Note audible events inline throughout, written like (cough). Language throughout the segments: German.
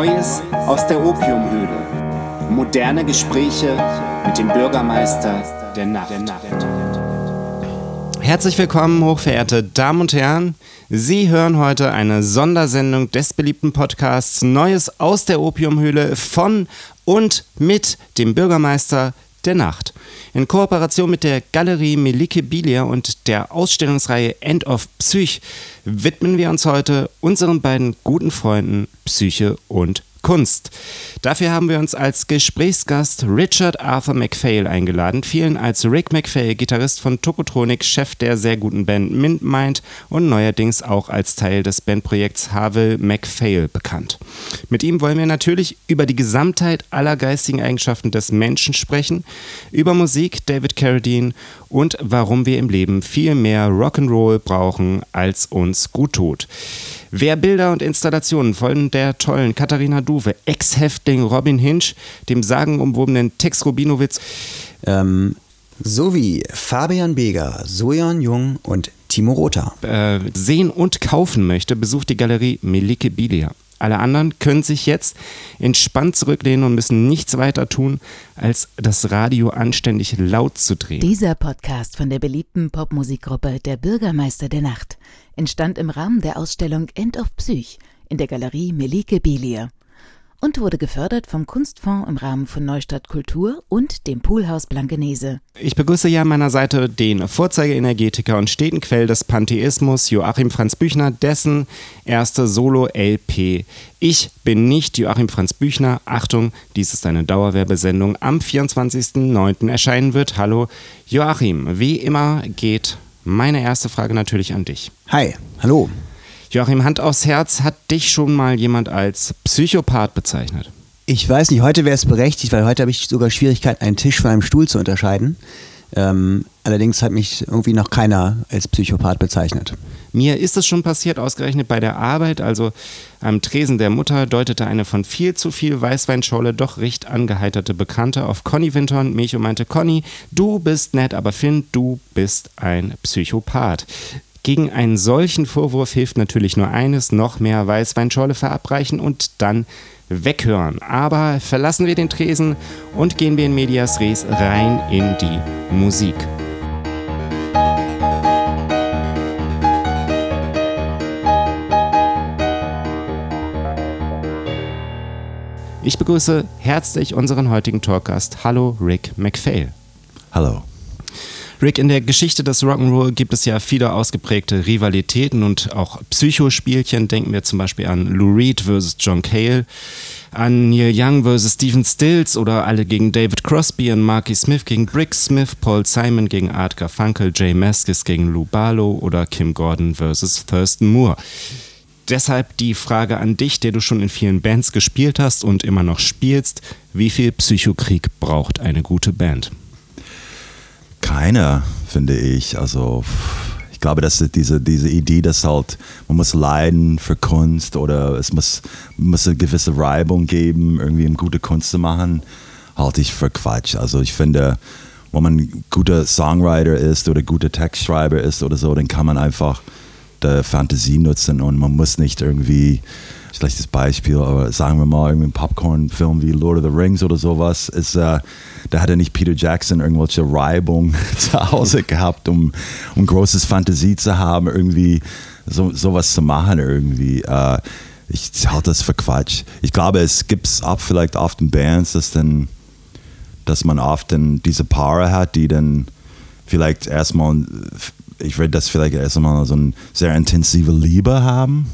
Neues aus der Opiumhöhle. Moderne Gespräche mit dem Bürgermeister der Nacht. Herzlich willkommen, hochverehrte Damen und Herren. Sie hören heute eine Sondersendung des beliebten Podcasts Neues aus der Opiumhöhle von und mit dem Bürgermeister der Nacht. In Kooperation mit der Galerie Melike Bilia und der Ausstellungsreihe End of Psych widmen wir uns heute unseren beiden guten Freunden Psyche und Kunst. Dafür haben wir uns als Gesprächsgast Richard Arthur MacPhail eingeladen, vielen als Rick MacPhail, Gitarrist von Tokotronic, Chef der sehr guten Band Mint Mind und neuerdings auch als Teil des Bandprojekts Havel MacPhail bekannt. Mit ihm wollen wir natürlich über die Gesamtheit aller geistigen Eigenschaften des Menschen sprechen, über Musik, David Carradine und warum wir im Leben viel mehr Rock'n'Roll brauchen, als uns gut tut. Wer Bilder und Installationen von der tollen Katharina Duwe, Ex-Häftling Robin Hinch, dem sagenumwobenen Tex Rubinowitz, ähm, sowie Fabian Beger, Sojan Jung und Timo Rother äh, sehen und kaufen möchte, besucht die Galerie Melike Bilia. Alle anderen können sich jetzt entspannt zurücklehnen und müssen nichts weiter tun, als das Radio anständig laut zu drehen. Dieser Podcast von der beliebten Popmusikgruppe Der Bürgermeister der Nacht entstand im Rahmen der Ausstellung End of Psych in der Galerie Melike Belia und wurde gefördert vom Kunstfonds im Rahmen von Neustadt Kultur und dem Poolhaus Blankenese. Ich begrüße hier an meiner Seite den Vorzeigeenergetiker und steten Quell des Pantheismus Joachim Franz Büchner, dessen erste Solo-LP. Ich bin nicht Joachim Franz Büchner. Achtung, dies ist eine Dauerwerbesendung am 24.09. erscheinen wird. Hallo Joachim, wie immer geht meine erste Frage natürlich an dich. Hi, hallo. Joachim, Hand aufs Herz, hat dich schon mal jemand als Psychopath bezeichnet? Ich weiß nicht, heute wäre es berechtigt, weil heute habe ich sogar Schwierigkeiten, einen Tisch von einem Stuhl zu unterscheiden. Ähm, allerdings hat mich irgendwie noch keiner als Psychopath bezeichnet. Mir ist es schon passiert, ausgerechnet bei der Arbeit, also am Tresen der Mutter, deutete eine von viel zu viel Weißweinschorle doch recht angeheiterte Bekannte auf Conny Winter und mich und meinte, Conny, du bist nett, aber Finn, du bist ein Psychopath. Gegen einen solchen Vorwurf hilft natürlich nur eines, noch mehr Weißweinschorle verabreichen und dann weghören. Aber verlassen wir den Tresen und gehen wir in Medias Res rein in die Musik. Ich begrüße herzlich unseren heutigen Talkgast. Hallo Rick MacPhail. Hallo. Rick, in der Geschichte des Rock'n'Roll gibt es ja viele ausgeprägte Rivalitäten und auch Psychospielchen. Denken wir zum Beispiel an Lou Reed versus John Cale, an Neil Young versus Stephen Stills oder alle gegen David Crosby und Marky Smith gegen Brick Smith, Paul Simon gegen Art Garfunkel, Jay Maskis gegen Lou Barlow oder Kim Gordon versus Thurston Moore. Deshalb die Frage an dich, der du schon in vielen Bands gespielt hast und immer noch spielst. Wie viel Psychokrieg braucht eine gute Band? Keiner, finde ich. Also ich glaube, dass diese, diese Idee, dass halt man muss leiden für Kunst oder es muss, muss eine gewisse Reibung geben, irgendwie um gute Kunst zu machen, halte ich für Quatsch. Also ich finde, wenn man guter Songwriter ist oder guter Textschreiber ist oder so, dann kann man einfach die Fantasie nutzen und man muss nicht irgendwie schlechtes Beispiel, aber sagen wir mal, irgendwie ein Popcorn-Film wie Lord of the Rings oder sowas, ist, äh, da hat er nicht Peter Jackson irgendwelche Reibung (laughs) zu Hause gehabt, um, um großes Fantasie zu haben, irgendwie so, sowas zu machen irgendwie. Äh, ich halte das für Quatsch. Ich glaube, es gibt es auch vielleicht oft in Bands, dass, dann, dass man oft dann diese Paare hat, die dann vielleicht erstmal, ich würde das vielleicht erstmal so eine sehr intensive Liebe haben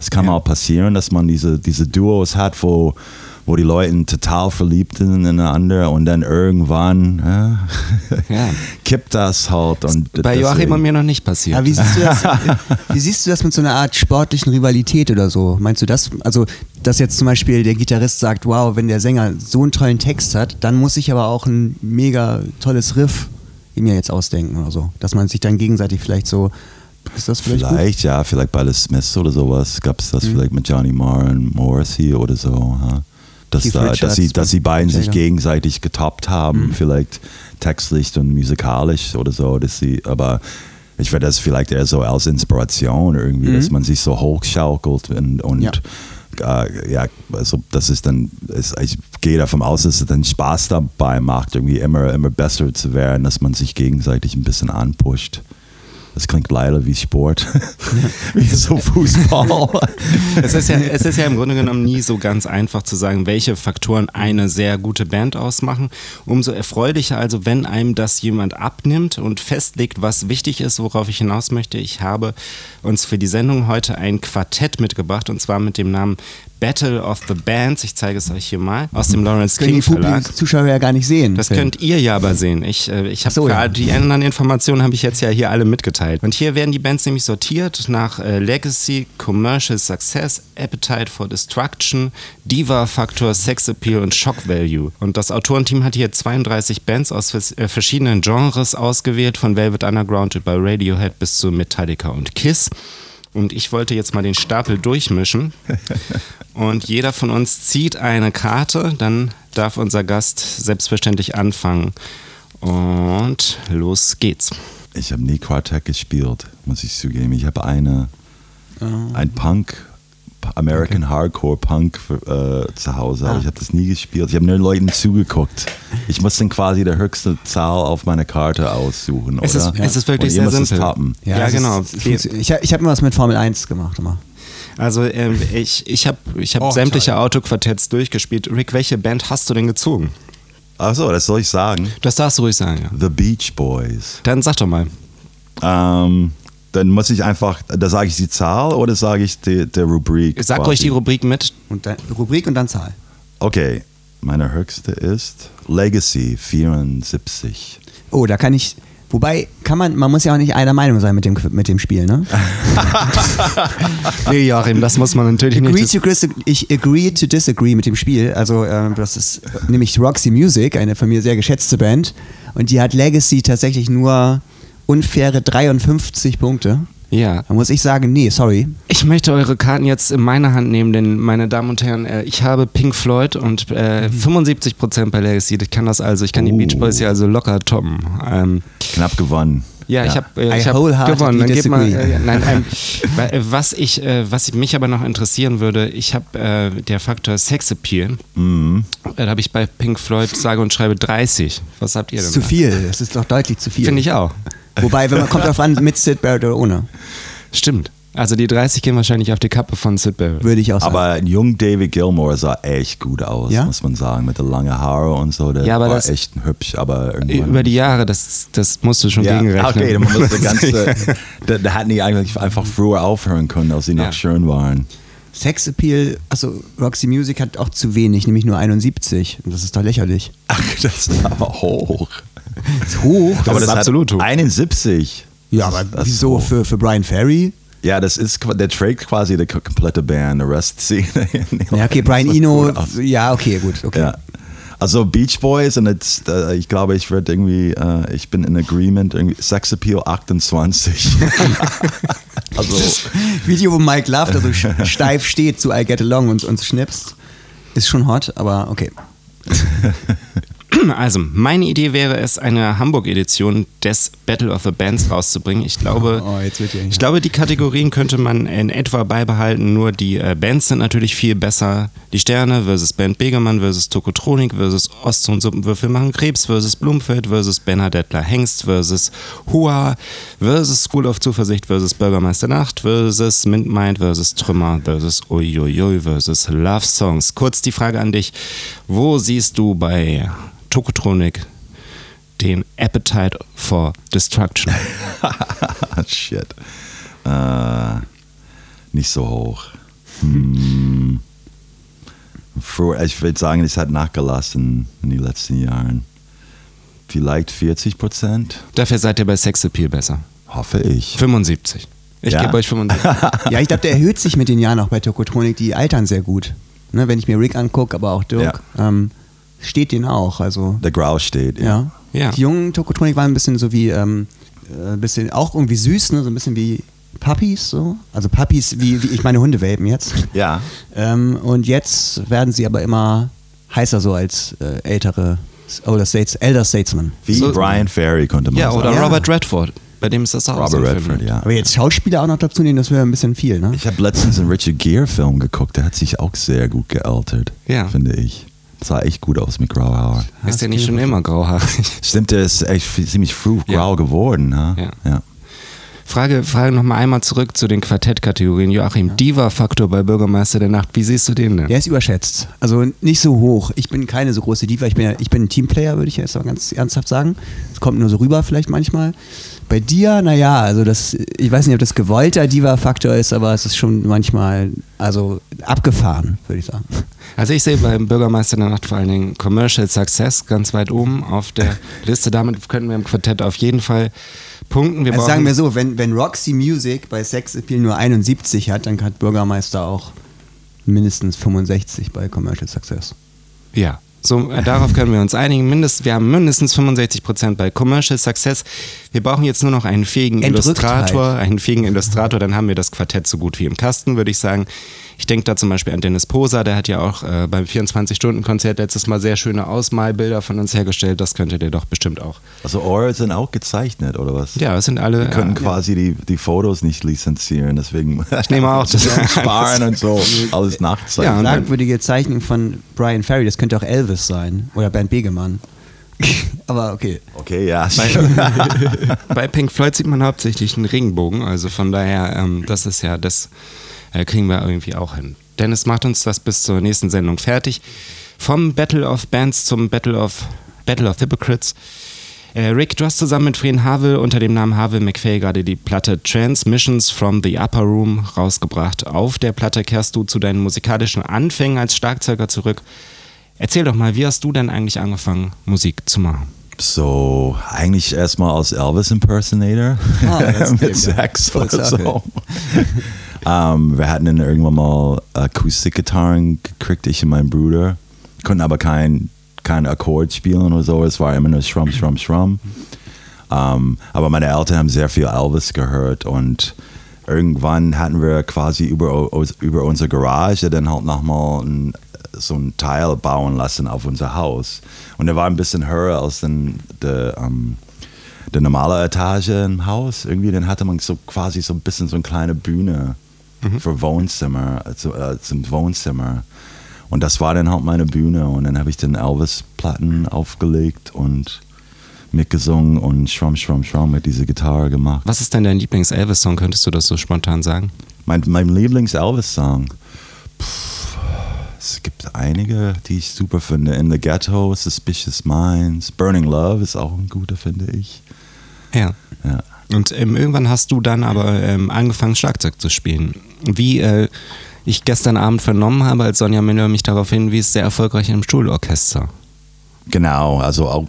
es kann ja. auch passieren, dass man diese, diese Duos hat, wo, wo die Leute total verliebt sind ineinander und dann irgendwann äh, ja. (laughs) (laughs) kippt das halt. Und bei Joachim und mir noch nicht passiert. Aber wie siehst, du das, (laughs) wie siehst du das mit so einer Art sportlichen Rivalität oder so? Meinst du das? Also, dass jetzt zum Beispiel der Gitarrist sagt, wow, wenn der Sänger so einen tollen Text hat, dann muss ich aber auch ein mega tolles Riff mir jetzt ausdenken oder so. Dass man sich dann gegenseitig vielleicht so ist das vielleicht Vielleicht, gut? ja, vielleicht bei The Smiths oder sowas gab es das mhm. vielleicht mit Johnny Marr und Morrissey oder so. Ja. Dass, da, dass, sie, dass die beiden sich gegenseitig getoppt haben, mhm. vielleicht textlich und musikalisch oder so, dass sie, aber ich werde das vielleicht eher so als Inspiration irgendwie, mhm. dass man sich so hochschaukelt und, und ja. äh, ja, also das ist dann, ist, ich gehe davon aus, dass es dann Spaß dabei macht, irgendwie immer, immer besser zu werden, dass man sich gegenseitig ein bisschen anpusht. Das klingt leider wie Sport, (laughs) wie so Fußball. (laughs) Es ist, ja, es ist ja im Grunde genommen nie so ganz einfach zu sagen, welche Faktoren eine sehr gute Band ausmachen. Umso erfreulicher also, wenn einem das jemand abnimmt und festlegt, was wichtig ist, worauf ich hinaus möchte. Ich habe uns für die Sendung heute ein Quartett mitgebracht und zwar mit dem Namen Battle of the Bands. Ich zeige es euch hier mal aus dem Lawrence Können King die Verlag. Zuschauer ja gar nicht sehen. Das könnt ihr ja aber sehen. Ich, äh, ich habe so, ja. gerade die anderen Informationen habe ich jetzt ja hier alle mitgeteilt. Und hier werden die Bands nämlich sortiert nach äh, Legacy, Commercial Success, Appetite for Destruction, Diva Factor, Sex Appeal und Shock Value. Und das Autorenteam hat hier 32 Bands aus vers äh, verschiedenen Genres ausgewählt, von Velvet Underground über Radiohead bis zu Metallica und Kiss. Und ich wollte jetzt mal den Stapel durchmischen. Und jeder von uns zieht eine Karte, dann darf unser Gast selbstverständlich anfangen. Und los geht's. Ich habe nie Quartett gespielt, muss ich zugeben. Ich habe eine, ein Punk, American Hardcore Punk für, äh, zu Hause, aber ich habe das nie gespielt. Ich habe nur Leuten zugeguckt. Ich muss dann quasi die höchste Zahl auf meiner Karte aussuchen, Es oder? ist, es ist wirklich sehr simpel. toppen. Ja, es ist- genau. funktio- Ich, ich habe immer was mit Formel 1 gemacht. Immer. Also ähm, ich, ich habe ich hab Oh, sämtliche toll. Autoquartetts durchgespielt. Rick, welche Band hast du denn gezogen? Achso, das soll ich sagen. Das darfst du ruhig sagen, ja. The Beach Boys. Dann sag doch mal. Ähm, dann muss ich einfach, da sage ich die Zahl oder sage ich die, der Rubrik? Sag quasi? ruhig die Rubrik mit. Und dann Rubrik und dann Zahl. Okay, meine höchste ist Legacy 74. Oh, da kann ich. Wobei, kann man, man muss ja auch nicht einer Meinung sein mit dem, mit dem Spiel, ne? (laughs) Nee, Joachim, das muss man natürlich Agree nicht. to ich agree to disagree mit dem Spiel. Also, ähm, das ist nämlich Roxy Music, eine von mir sehr geschätzte Band. Und die hat Legacy tatsächlich nur unfaire 53 Punkte. Ja. Da muss ich sagen, nee, sorry. Ich möchte eure Karten jetzt in meine Hand nehmen, denn, meine Damen und Herren, äh, ich habe Pink Floyd und äh, 75% bei Legacy. Ich kann das also, ich kann die Oh. Beach Boys hier also locker toppen. Ähm, Knapp gewonnen. ja, ich habe äh, ich hab gewonnen. Dann gib mal, äh, nein, ähm, (laughs) wa- äh, was, ich, äh, was mich aber noch interessieren würde, ich habe äh, der Faktor Sex Appeal. Mhm. Äh, Da habe ich bei Pink Floyd sage und schreibe 30. Was habt ihr Das denn? ist zu viel. Das ist doch deutlich zu viel. Finde ich auch. Wobei, wenn man kommt auf an, mit Sid Barrett oder ohne, Stimmt. Also die 30 gehen wahrscheinlich auf die Kappe von Sid Barrett. würde ich auch sagen. Aber ein jung David Gilmore sah echt gut aus, Ja? muss man sagen, mit den langen Haare und so. Der Ja, aber war das- echt hübsch, aber. Über die Jahre, das, das musst du schon ja, gegenrechnen. okay, dann muss der (laughs) ganze, da, da hatten die eigentlich einfach früher aufhören können, als sie noch Ja. schön waren. Sex Appeal, also Roxy Music hat auch zu wenig, nämlich nur 71. Und das ist doch lächerlich. Ach, das ist aber hoch. (laughs) ist hoch. Das aber ist das absolut hoch. 71. ja, aber wieso hoch. für, für Brian Ferry? Ja, das ist, der trägt quasi die ko- komplette Band, der Rest sehen. (laughs) Ja, okay, Brian Eno, ja, okay, gut, okay. Ja. Also Beach Boys und jetzt, äh, ich glaube, ich werde irgendwie, äh, ich bin in Agreement, irgendwie Sex Appeal 28. (laughs) also, Video, wo Mike Love da so sch- steif steht zu I Get Along und uns schnipst, ist schon hot, aber okay. (clears throat) Also, meine Idee wäre es, eine Hamburg-Edition des Battle of the Bands rauszubringen. Ich glaube, Oh, ich glaube, die Kategorien könnte man in etwa beibehalten, nur die äh, Bands sind natürlich viel besser. Die Sterne versus Band Begemann versus Tokotronik versus Ost- und Suppenwürfel machen Krebs versus Blumfeld versus Bernadettler Hengst versus Hua versus School of Zuversicht versus Bürgermeister Nacht versus Mintmind versus Trümmer versus Uiuiui versus Love Songs. Kurz die Frage an dich, wo siehst du bei Tokotronik den Appetite for Destruction? (laughs) shit. Äh, nicht so hoch. Hm. Ich würde sagen, es hat nachgelassen in den letzten Jahren. Vielleicht 40 Prozent, Dafür seid ihr bei Sex Appeal besser. hoffe ich. 75. Ich Ja. gebe euch 75. (laughs) Ja, ich glaube, der erhöht sich mit den Jahren auch bei Tokotronik. Die altern sehr gut. Ne, wenn ich mir Rick angucke, aber auch Dirk, ähm, steht denen auch. Also, Der Grau steht. ja. Ja. Die jungen Tokotronik waren ein bisschen so wie, ähm, äh, ein bisschen auch irgendwie süß, ne? so ein bisschen wie Puppies, so. Also Puppies, wie, wie ich meine Hundewelpen jetzt. (laughs) Ja. Ähm, und jetzt werden sie aber immer heißer so als äh, ältere Older States, Elder Statesman. Wie So- Brian Ferry könnte man ja, sagen. oder Ja. Robert Redford. Bei dem ist das auch Robert Redford, Film. ja. Aber jetzt Schauspieler auch noch dazu nehmen, das wäre ein bisschen viel, ne? Ich habe letztens einen Richard Gere-Film geguckt, der hat sich auch sehr gut gealtert, Ja. finde ich. Sah echt gut aus mit grauer Haar. Ist der nicht schon immer grauhaarig? Stimmt, der ist echt ziemlich früh grau geworden. Ha? Ja. ja. Frage, Frage nochmal einmal zurück zu den Quartettkategorien. Joachim, Diva-Faktor bei Bürgermeister der Nacht, wie siehst du den denn? Der ist überschätzt. Also nicht so hoch. Ich bin keine so große Diva. Ich bin, ja, ich bin ein Teamplayer, würde ich jetzt mal ganz ernsthaft sagen. Es kommt nur so rüber vielleicht manchmal. Bei dir, naja, also das, ich weiß nicht, ob das gewollter Diva-Faktor ist, aber es ist schon manchmal, also abgefahren, würde ich sagen. Also ich sehe beim Bürgermeister der Nacht vor allen Dingen Commercial Success ganz weit oben auf der (laughs) Liste. Damit könnten wir im Quartett auf jeden Fall punkten. Wir Also sagen wir so, wenn, wenn Roxy Music bei Sex Appeal nur 71 hat, dann hat Bürgermeister auch mindestens 65 bei Commercial Success. Ja, so, äh, darauf können wir uns einigen. Mindest, wir haben mindestens 65 Prozent bei Commercial Success. Wir brauchen jetzt nur noch einen fähigen. Illustrator, einen fähigen Illustrator, dann haben wir das Quartett so gut wie im Kasten, würde ich sagen. Ich denke da zum Beispiel an Dennis Poser, der hat ja auch äh, beim 24-Stunden-Konzert letztes Mal sehr schöne Ausmalbilder von uns hergestellt. Das könnte der doch bestimmt auch. Also eure sind auch gezeichnet, oder was? Ja, es sind alle. Wir können äh, quasi die, die Fotos nicht lizenzieren, deswegen (laughs) Ich nehme auch (laughs) das. sparen und so, alles Ja, nachzeichnen. und dann- Fragwürdige Zeichnung von Brian Ferry, das könnte auch Elvis sein. Oder Bernd Begemann. (laughs) aber okay. okay, ja. (laughs) Bei Pink Floyd sieht man hauptsächlich einen Regenbogen, also von daher, ähm, das ist ja, das äh, kriegen wir irgendwie auch hin. Dennis macht uns das bis zur nächsten Sendung fertig. Vom Battle of Bands zum Battle of Battle of Hypocrites. Äh, Rick, du hast zusammen mit Fred Havel unter dem Namen Havel McFay gerade die Platte Transmissions from the Upper Room rausgebracht. Auf der Platte kehrst du zu deinen musikalischen Anfängen als Schlagzeuger zurück. Erzähl doch mal, wie hast du denn eigentlich angefangen, Musik zu machen? So, eigentlich erstmal als Elvis Impersonator Ah, (laughs) mit. Sex oder so. ähm, wir hatten dann irgendwann mal Akustikgitarren gekriegt, ich und mein Bruder. Konnten aber kein, kein Akkord spielen oder so. Es war immer nur Schrumm, Schrumm, Schrumm. Ähm, aber meine Eltern haben sehr viel Elvis gehört und irgendwann hatten wir quasi über, über unsere Garage dann halt nochmal ein, so ein Teil bauen lassen auf unser Haus. Und der war ein bisschen höher als den, der, ähm, der normale Etage im Haus. Irgendwie, dann hatte man so quasi so ein bisschen so eine kleine Bühne für Wohnzimmer, also, äh, zum Wohnzimmer. Und das war dann halt meine Bühne. Und dann habe ich dann Elvis-Platten aufgelegt und mitgesungen und Schramm, Schramm, Schramm mit dieser Gitarre gemacht. Was ist denn dein Lieblings-Elvis-Song? Könntest du das so spontan sagen? Mein, mein Lieblings-Elvis-Song. Puh, Es gibt einige, die ich super finde. In the Ghetto, Suspicious Minds, Burning Love ist auch ein guter, finde ich. Ja. Ja. Und ähm, irgendwann hast du dann aber ähm, angefangen, Schlagzeug zu spielen. Wie äh, ich gestern Abend vernommen habe, als Sonja Miller mich darauf hinwies, sehr erfolgreich im Schulorchester. Genau, also auch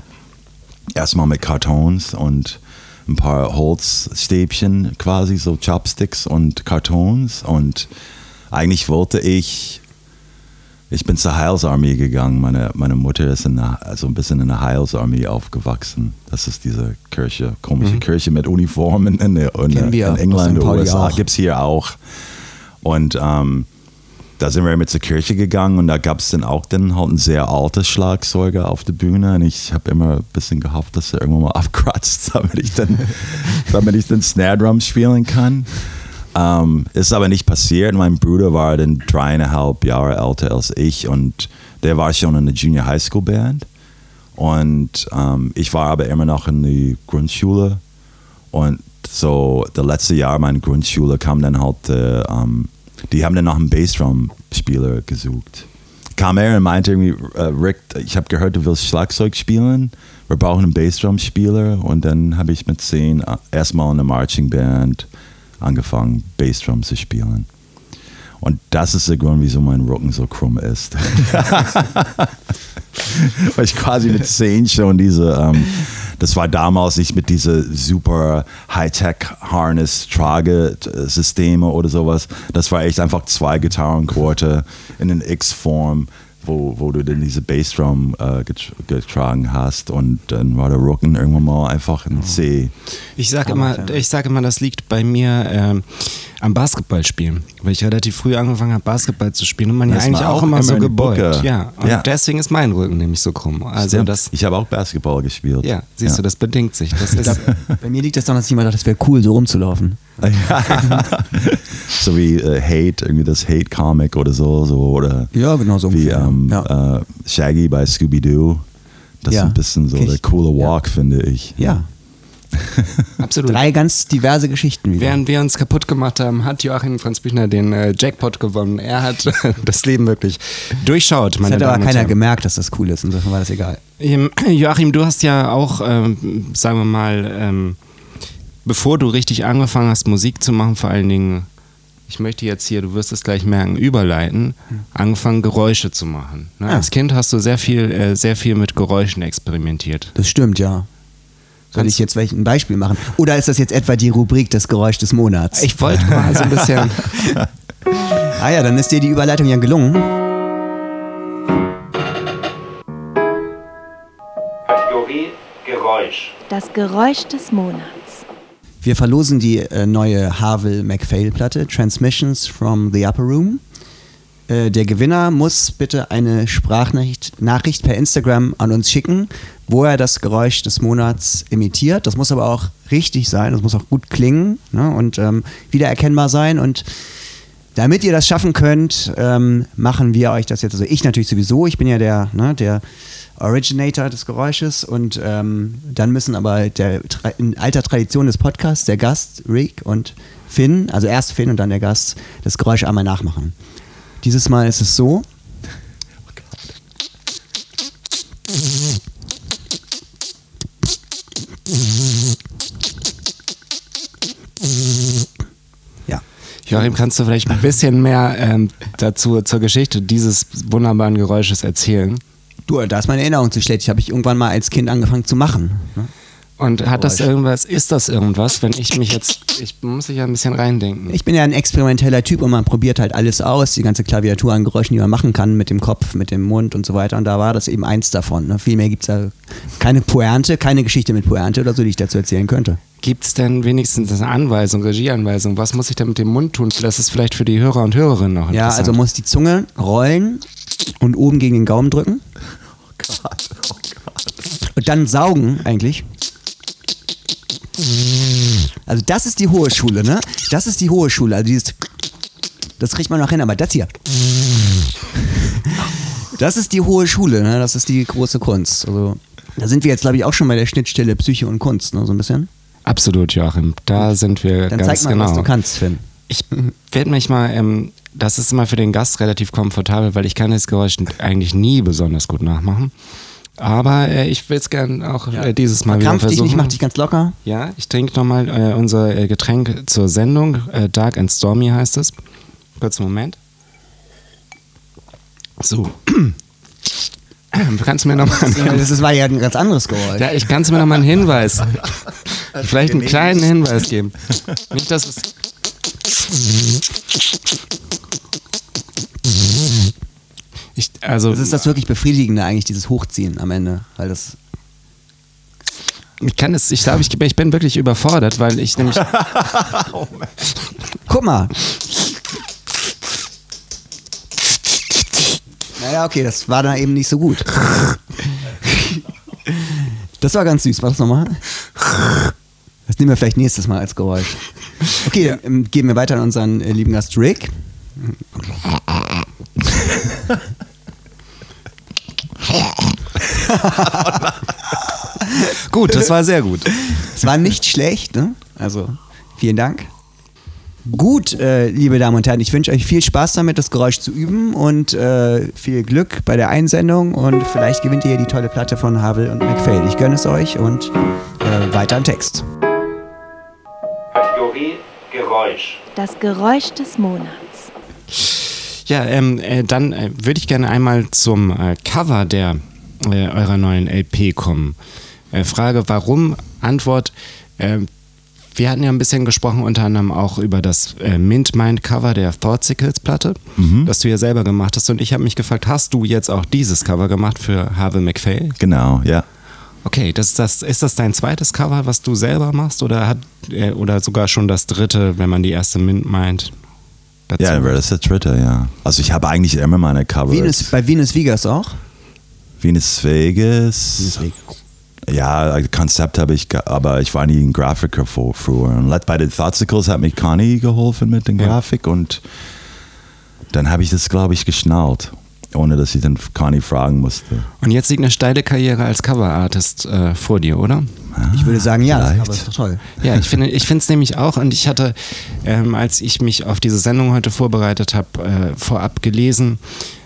erstmal mit Kartons und ein paar Holzstäbchen quasi, so Chopsticks und Kartons. Und eigentlich wollte ich, ich bin zur Heilsarmee gegangen. Meine, meine Mutter ist in der, also ein bisschen in der Heilsarmee aufgewachsen. Das ist diese Kirche, komische Kirche mit Uniformen in, der, in, in aus England. Pauli USA. Gibt es hier auch. Und ähm, da sind wir mit zur Kirche gegangen und da gab es dann auch dann halt ein sehr altes Schlagzeuger auf der Bühne und ich habe immer ein bisschen gehofft, dass er irgendwann mal (laughs) abkratzt, damit ich dann, (laughs) damit ich dann Snare Drum spielen kann. Ähm, ist aber nicht passiert. Mein Bruder war dann dreieinhalb Jahre älter als ich und der war schon in der Junior High School Band und ähm, ich war aber immer noch in der Grundschule und so, das letzte Jahr meiner Grundschule kam dann halt, äh, ähm, die haben dann nach einem Bassdrum-Spieler gesucht. Kam er und meinte irgendwie, äh, Rick, ich habe gehört, du willst Schlagzeug spielen, wir brauchen einen Bassdrum-Spieler. Und dann habe ich mit zehn äh, erstmal in der Marching Band angefangen, Bassdrum zu spielen. Und das ist der Grund, wieso mein Rücken so krumm ist. (laughs) Weil ich quasi mit zehn schon diese, ähm, das war damals nicht mit diese super Hightech-Harness-Trage-Systeme oder sowas. Das war echt einfach zwei Gitarrenquarte in den X-Form, wo, wo du dann diese Bassdrum äh, get getragen hast und dann war der Rücken irgendwann mal einfach ein C. Ich sage immer, ich sage immer, das liegt bei mir ähm, am Basketball spielen, weil ich relativ früh angefangen habe, Basketball zu spielen und man ja eigentlich auch, auch immer immer so gebeugt. Ja, und Ja. deswegen ist mein Rücken nämlich so krumm. Also Stimmt. das, ich habe auch Basketball gespielt. ja, siehst du, das bedingt sich. Das ist, Bei mir liegt das daran, dass jemand dachte, das wäre cool, so rumzulaufen. (laughs) so wie äh, Hate, irgendwie das Hate-Comic oder so, so oder Ja, genau so wie ähm, Ja. äh, Shaggy bei Scooby-Doo. Das Ja. ist ein bisschen so Okay. der coole Ja. Walk, finde ich. Ja, (laughs) absolut. drei ganz diverse Geschichten wieder. Während wir uns kaputt gemacht haben, hat Joachim Franz Büchner den äh, Jackpot gewonnen. Er hat (laughs) das Leben wirklich durchschaut, Das meine hat Damen aber keiner gemerkt, dass das cool ist. Insofern war das egal. Ähm, (clears throat) Joachim, du hast ja auch, ähm, sagen wir mal, ähm, bevor du richtig angefangen hast, Musik zu machen, vor allen Dingen, ich möchte jetzt hier, du wirst es gleich merken, überleiten, angefangen Geräusche zu machen. Ne? Ja. Als Kind hast du sehr viel, äh, sehr viel mit Geräuschen experimentiert. Das stimmt, ja. Soll ich jetzt ein Beispiel machen? Oder ist das jetzt etwa die Rubrik das Geräusch des Monats? Ich wollte mal so ein bisschen. (laughs) Ah ja, dann ist dir die Überleitung ja gelungen. Kategorie Geräusch. Das Geräusch des Monats. Wir verlosen die äh, neue Havel McPhail-Platte, Transmissions from the Upper Room. Äh, der Gewinner muss bitte eine Sprachnachricht Nachricht per Instagram an uns schicken, wo er das Geräusch des Monats imitiert. Das muss aber auch richtig sein, das muss auch gut klingen ne, und ähm, wiedererkennbar sein. Und damit ihr das schaffen könnt, ähm, machen wir euch das jetzt. Also ich natürlich sowieso, ich bin ja der, ne, der Originator des Geräusches und ähm, dann müssen aber der in alter Tradition des Podcasts der Gast Rick und Finn, also erst Finn und dann der Gast, das Geräusch einmal nachmachen. Dieses Mal ist es so. Ja. Joachim, kannst du vielleicht ein bisschen mehr ähm, dazu zur Geschichte dieses wunderbaren Geräusches erzählen? Du, da ist meine Erinnerung zu schlecht. Ich habe ich irgendwann mal als Kind angefangen zu machen. ne? Und hat das irgendwas, ist das irgendwas, wenn ich mich jetzt, ich muss sich ja ein bisschen reindenken. Ich bin ja ein experimenteller Typ und man probiert halt alles aus, die ganze Klaviatur an Geräuschen, die man machen kann, mit dem Kopf, mit dem Mund und so weiter. Und da war das eben eins davon. Ne? Viel mehr gibt es da keine Pointe, keine Geschichte mit Pointe oder so, die ich dazu erzählen könnte. Gibt es denn wenigstens eine Anweisung, Regieanweisung? Was muss ich denn mit dem Mund tun? Das ist vielleicht für die Hörer und Hörerinnen noch Ja, interessant. also muss die Zunge rollen und oben gegen den Gaumen drücken. Und dann saugen eigentlich. Also das ist die hohe Schule, ne? Das ist die hohe Schule. Also dieses, das kriegt man noch hin, aber das hier. Das ist die hohe Schule, ne? Das ist die große Kunst. Also da sind wir jetzt, glaube ich, auch schon bei der Schnittstelle Psyche und Kunst, ne? So ein bisschen. Absolut, Joachim. Da sind wir Dann ganz zeig mal, genau. was du kannst, Finn. Ich werde mich mal, ähm, das ist immer für den Gast relativ komfortabel, weil ich kann das Geräusch eigentlich nie besonders gut nachmachen. Aber äh, ich will es gerne auch äh, dieses Mal wieder Verkrampf dich versuchen. nicht, mach dich ganz locker. Ja, ich trinke nochmal äh, unser äh, Getränk zur Sendung. Äh, Dark and Stormy heißt es. Kurzen Moment. So. Kannst du mir nochmal das war ja ein ganz anderes Geräusch. ja, ich kann es mir nochmal einen Hinweis. (laughs) Vielleicht einen kleinen Hinweis geben. Nicht, dass es. Ich, also, Das ist das wirklich Befriedigende eigentlich, dieses Hochziehen am Ende. Weil das. ich kann es, ich glaube, ich, ich bin wirklich überfordert, weil ich nämlich. (laughs) Guck mal! Naja, okay, das war dann eben nicht so gut. Das war ganz süß. Mach das nochmal. Das nehmen wir vielleicht nächstes Mal als Geräusch. Okay, dann ähm, geben wir weiter an unseren äh, lieben Gast Rick. Gut, das war sehr gut. Es war nicht schlecht, ne? Also, vielen Dank. Gut, äh, liebe Damen und Herren, ich wünsche euch viel Spaß damit, das Geräusch zu üben und äh, viel Glück bei der Einsendung und vielleicht gewinnt ihr die tolle Platte von Havel und McPhail. Ich gönne es euch und äh, weiter im Text. Kategorie Geräusch. Das Geräusch des Monats. Ja, ähm, äh, dann äh, würde ich gerne einmal zum äh, Cover der äh, eurer neuen LP kommen. Äh, Frage, warum? Antwort, äh, wir hatten ja ein bisschen gesprochen, unter anderem auch über das äh, Mint Mind Cover der Thoughtsicles Platte, das du ja selber gemacht hast. Und ich habe mich gefragt, hast du jetzt auch dieses Cover gemacht für Harvey McPhail? Genau, ja. Okay, das, das, ist das dein zweites Cover, was du selber machst oder hat äh, oder sogar schon das dritte, wenn man die erste Mint meint? dazu? Ja, das ist der dritte, ja. Also ich habe eigentlich immer meine Covers. Venus, bei Venus Vegas auch? Venus Vegas. Ja, Konzept habe ich, ge- aber ich war nie ein Grafiker vor, früher. Und let- bei den Thoughtsicles hat mich Conny geholfen mit der Ja. Grafik und dann habe ich das, glaube ich, geschnallt, ohne dass ich dann Conny fragen musste. Und jetzt liegt eine steile Karriere als Coverartist äh, vor dir, oder? Ich würde sagen, ja, vielleicht. aber ist doch toll. Ja, ich finde ich finde es nämlich auch und ich hatte, ähm, als ich mich auf diese Sendung heute vorbereitet habe, äh, vorab gelesen,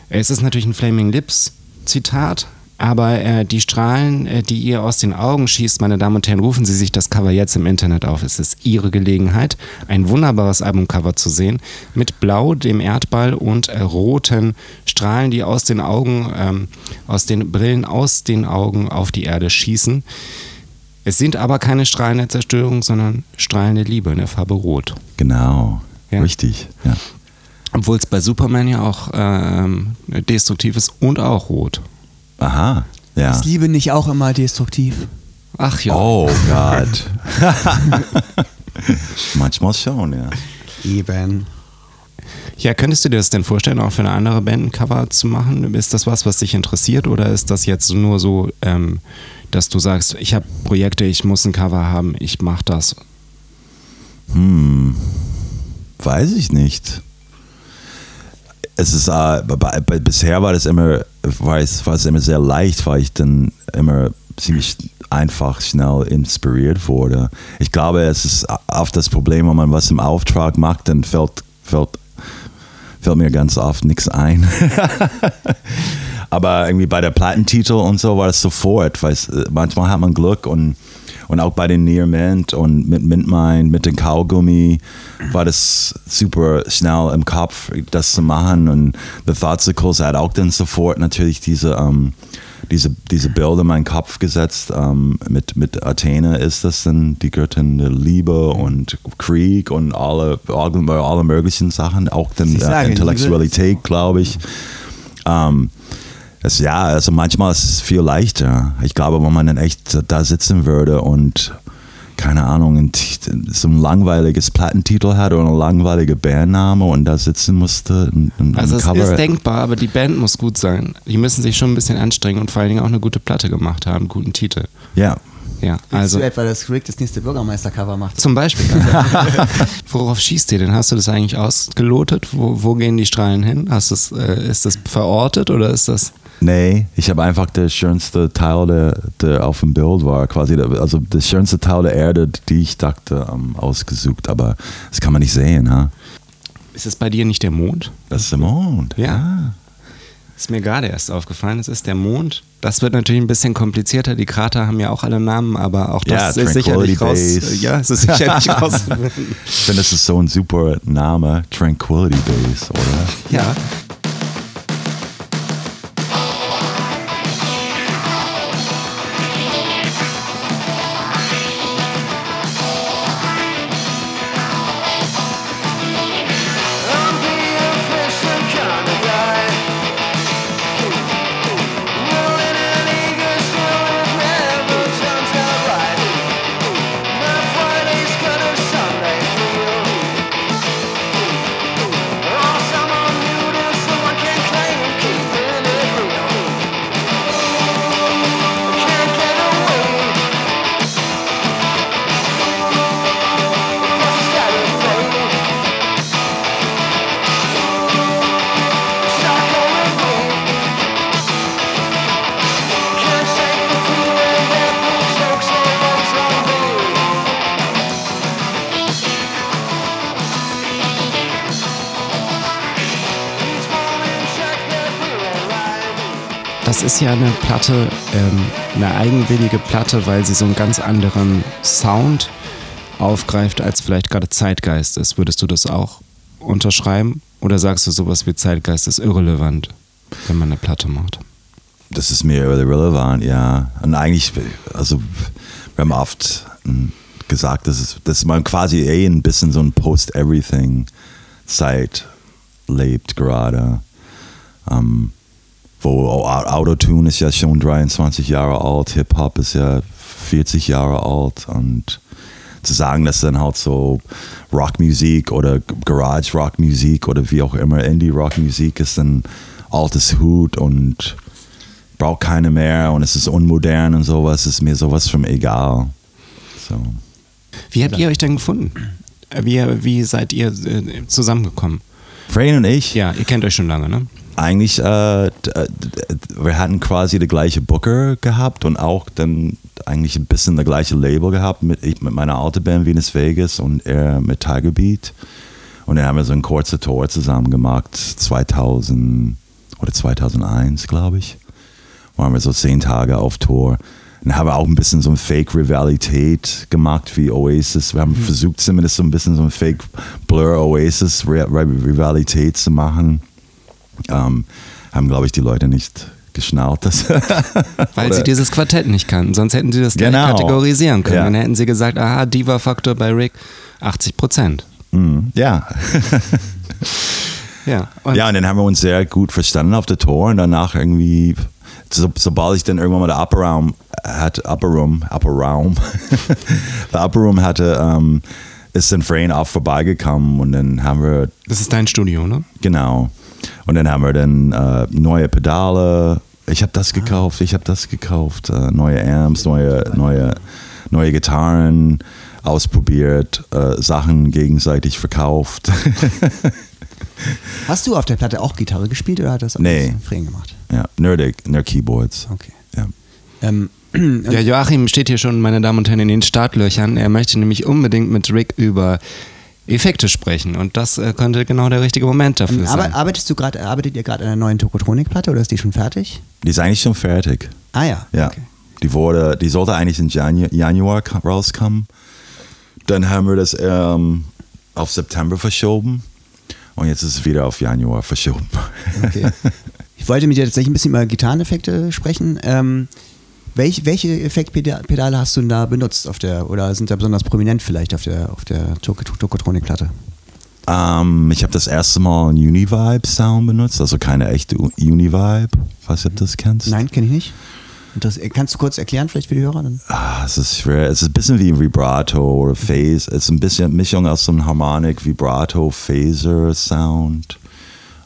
es ist natürlich ein Flaming Lips Zitat, aber äh, die Strahlen, äh, die ihr aus den Augen schießt, meine Damen und Herren, rufen Sie sich das Cover jetzt im Internet auf. Es ist Ihre Gelegenheit, ein wunderbares Albumcover zu sehen mit Blau, dem Erdball und äh, roten Strahlen, die aus den Augen, ähm, aus den Brillen, aus den Augen auf die Erde schießen. Es sind aber keine Strahlen der Zerstörung, sondern strahlende Liebe in der Farbe Rot. Genau, Ja. richtig. Ja. Obwohl es bei Superman ja auch ähm, destruktiv ist und auch rot. Aha, ja. Ist Liebe nicht auch immer destruktiv? Ach ja. Oh Gott. (laughs) Manchmal schon, ja. Eben. Ja, könntest du dir das denn vorstellen, auch für eine andere Band ein Cover zu machen? Ist das was, was dich interessiert oder ist das jetzt nur so, ähm, dass du sagst, ich habe Projekte, ich muss ein Cover haben, ich mache das? Hm, weiß ich nicht. Es ist, äh, bisher war das immer, war es, war es immer sehr leicht, weil ich dann immer ziemlich einfach schnell inspiriert wurde. Ich glaube, es ist oft das Problem, wenn man was im Auftrag macht, dann fällt, fällt, fällt mir ganz oft nichts ein. (laughs) Aber irgendwie bei der Plattentitel und so war es sofort, weil äh, manchmal hat man Glück und, und auch bei den Near Mint und mit Mintmine, mit dem Kaugummi war das super schnell im Kopf, das zu machen und The Thoughtsicles hat auch dann sofort natürlich diese, ähm, diese, diese Bilder in meinen Kopf gesetzt. Ähm, mit, mit Athene ist das dann die Göttin der Liebe und Krieg und alle, alle, alle möglichen Sachen, auch dann äh, Intellektualität, glaube ich. Ähm, es, ja, also manchmal ist es viel leichter. Ich glaube, wenn man dann echt da sitzen würde und keine Ahnung, so ein langweiliges Plattentitel hat oder ein langweiliger Bandname und da sitzen musste. Ein, ein Also es Cover. ist denkbar, aber die Band muss gut sein. Die müssen sich schon ein bisschen anstrengen und vor allen Dingen auch eine gute Platte gemacht haben, einen guten Titel. ja. Ja, Also also du etwa, dass Rick das nächste Bürgermeister-Cover macht? zum Beispiel. (laughs) (laughs) Worauf schießt ihr denn? Hast du das eigentlich ausgelotet? Wo, wo gehen die Strahlen hin? Hast äh, ist das verortet oder ist das... Nee, ich habe einfach der schönste Teil, der, der auf dem Bild war, quasi, der, also der schönste Teil der Erde, die ich dachte, ähm, ausgesucht, aber das kann man nicht sehen, ha? Ist es bei dir nicht der Mond? Das ist der Mond. Ja. Ist mir gerade erst aufgefallen, es ist der Mond. Das wird natürlich ein bisschen komplizierter. Die Krater haben ja auch alle Namen, aber auch das Ja, ist sicherlich raus. Base. Ja, es ist sicherlich (laughs) raus. Ich finde, das ist so ein super Name, Tranquility Base, oder? ja. Ist ja eine Platte, ähm, eine eigenwillige Platte, weil sie so einen ganz anderen Sound aufgreift, als vielleicht gerade Zeitgeist ist. Würdest du das auch unterschreiben? Oder sagst du sowas wie Zeitgeist ist irrelevant, wenn man eine Platte macht? Das ist mir irrelevant, ja. Und eigentlich, also wir haben oft mm, gesagt, dass, es, dass man quasi eh ein bisschen so ein Post-Everything-Zeit lebt gerade. Ähm, wo Au- Autotune ist ja schon 23 Jahre alt, Hip-Hop ist ja 40 Jahre alt und zu sagen, dass dann halt so Rockmusik oder Garage-Rockmusik oder wie auch immer Indie-Rockmusik ist dann altes Hut und braucht keine mehr und es ist unmodern und sowas, ist mir sowas von egal. So. Wie habt ihr euch denn gefunden? Wie, wie seid ihr äh, zusammengekommen? Frayne und ich, Ja, ihr kennt euch schon lange, ne? eigentlich, äh, äh, d- wir hatten quasi die gleiche Booker gehabt und auch dann eigentlich ein bisschen das gleiche Label gehabt mit, ich mit meiner alten Band Venus Vegas und er mit Tiger Beat. Und dann haben wir so ein kurzer Tour zusammen gemacht, 2000 oder 2001, glaube ich. Waren wir so zehn Tage auf Tour. Haben wir auch ein bisschen so eine Fake-Rivalität gemacht wie Oasis. Wir haben versucht zumindest so ein bisschen so eine Fake-Blur-Oasis-Rivalität zu machen. Ähm, haben, glaube ich, die Leute nicht geschnallt. Das (laughs) Weil sie dieses Quartett nicht kannten. Sonst hätten sie das Genau. kategorisieren können. Ja. Dann hätten sie gesagt, aha, Diva-Faktor bei Rick 80 Prozent. Mm, ja. (laughs) Ja, und ja, und dann haben wir uns sehr gut verstanden auf der Tour und danach irgendwie, so, sobald ich dann irgendwann mal der Upper Room hatte, Upper Room, Upper Room, (laughs) der Upper Room hatte, ähm, ist dann Frayne auch vorbeigekommen und dann haben wir das ist dein Studio, ne? Genau. Und dann haben wir dann äh, neue Pedale. Ich habe das gekauft, ich habe das gekauft. Äh, neue Amps, neue, neue, neue Gitarren ausprobiert, äh, Sachen gegenseitig verkauft. (laughs) Hast du auf der Platte auch Gitarre gespielt oder hat das Nee. alles Fräen gemacht? ja, Nerdig, Nerd Keyboards. Okay. Ja. Ähm, (clears throat) Ja, Joachim steht hier schon, meine Damen und Herren, in den Startlöchern. Er möchte nämlich unbedingt mit Rick über Effekte sprechen. Und das äh, könnte genau der richtige Moment dafür ähm, sein. aber arbeitest du gerade, arbeitet ihr gerade an einer neuen Tokotronik-Platte oder ist die schon fertig? Die ist eigentlich schon fertig. Ah ja. Ja. Okay. Die wurde, die sollte eigentlich im Janu Januar rauskommen. Dann haben wir das ähm, auf September verschoben. Und jetzt ist es wieder auf Januar verschoben. Okay. Ich wollte mit dir tatsächlich ein bisschen über Gitarreneffekte sprechen. Ähm, welch, welche Effektpedale hast du denn da benutzt auf der, oder sind da besonders prominent vielleicht auf der, auf der Tok- Tokotronik-Platte? Ähm, ich habe das erste Mal einen Univibe-Sound benutzt, also keine echte Univibe. Weiß nicht, ob du das kennst. Nein, kenne ich nicht. Und das, kannst du kurz erklären, vielleicht für die Hörer? Dann? Ah, es ist schwer. Es ist ein bisschen wie Vibrato oder Phase. Es ist ein bisschen Mischung aus so einem Harmonic, Vibrato, Phaser-Sound.